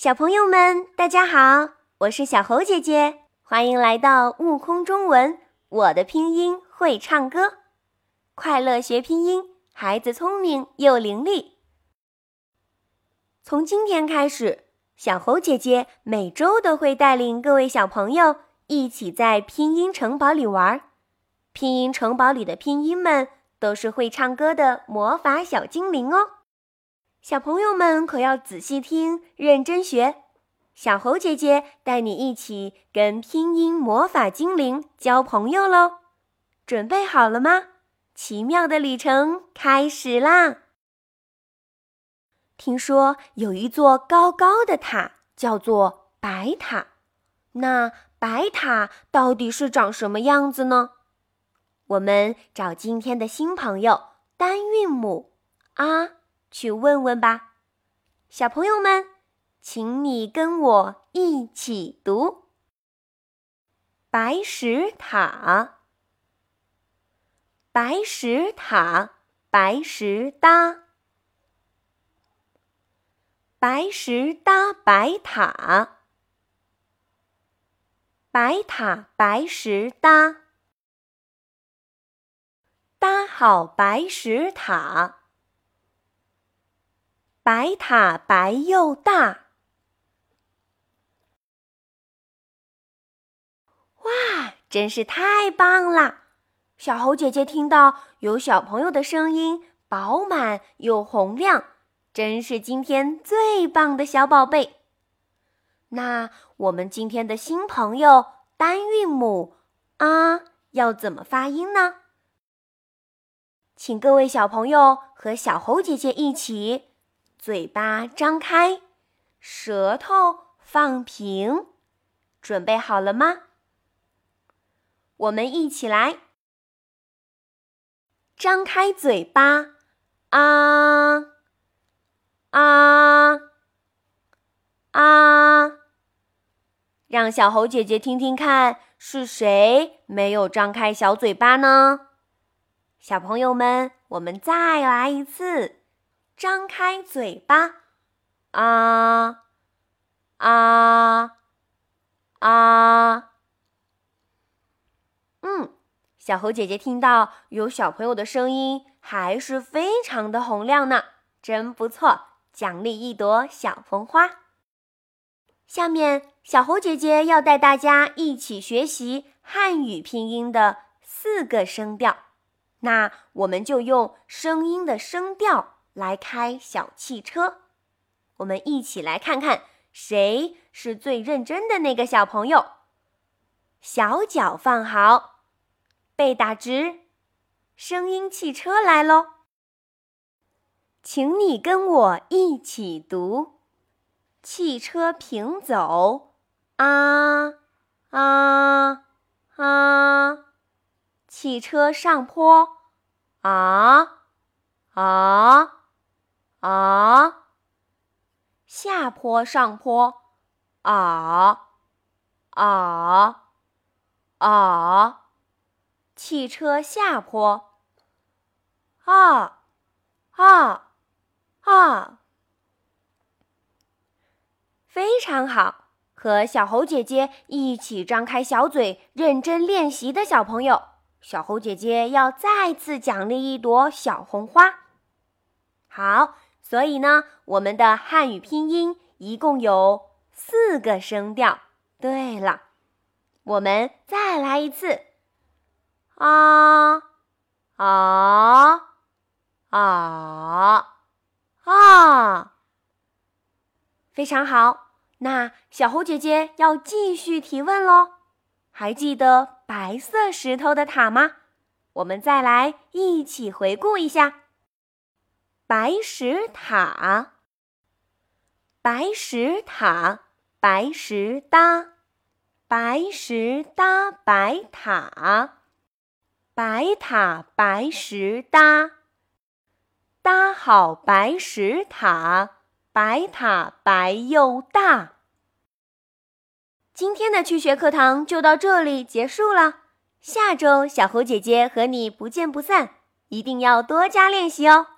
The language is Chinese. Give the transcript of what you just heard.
小朋友们，大家好，我是小猴姐姐，欢迎来到悟空中文。我的拼音会唱歌，快乐学拼音，孩子聪明又伶俐。从今天开始，小猴姐姐每周都会带领各位小朋友一起在拼音城堡里玩。拼音城堡里的拼音们都是会唱歌的魔法小精灵哦。小朋友们可要仔细听，认真学。小猴姐姐带你一起跟拼音魔法精灵交朋友喽！准备好了吗？奇妙的旅程开始啦！听说有一座高高的塔，叫做白塔。那白塔到底是长什么样子呢？我们找今天的新朋友单韵母啊。去问问吧，小朋友们，请你跟我一起读：白石塔，白石塔，白石搭，白石搭白塔，白塔白石搭，搭好白石塔。白塔白又大，哇，真是太棒了！小猴姐姐听到有小朋友的声音，饱满又洪亮，真是今天最棒的小宝贝。那我们今天的新朋友单韵母啊，要怎么发音呢？请各位小朋友和小猴姐姐一起。嘴巴张开，舌头放平，准备好了吗？我们一起来，张开嘴巴，啊啊啊！让小猴姐姐听听看，是谁没有张开小嘴巴呢？小朋友们，我们再来一次。张开嘴巴，啊啊啊！嗯，小猴姐姐听到有小朋友的声音，还是非常的洪亮呢，真不错，奖励一朵小红花。下面，小猴姐姐要带大家一起学习汉语拼音的四个声调，那我们就用声音的声调。来开小汽车，我们一起来看看谁是最认真的那个小朋友。小脚放好，背打直，声音汽车来喽！请你跟我一起读：汽车平走，啊啊啊！汽车上坡，啊啊！啊，下坡上坡，啊啊啊！汽车下坡，啊啊啊！非常好，和小猴姐姐一起张开小嘴，认真练习的小朋友，小猴姐姐要再次奖励一朵小红花。好。所以呢，我们的汉语拼音一共有四个声调。对了，我们再来一次，啊啊啊啊！非常好。那小猴姐姐要继续提问喽。还记得白色石头的塔吗？我们再来一起回顾一下。白石塔，白石塔，白石搭，白石搭白塔，白塔白石搭，搭好白石塔，白塔白又大。今天的趣学课堂就到这里结束了，下周小猴姐姐和你不见不散，一定要多加练习哦。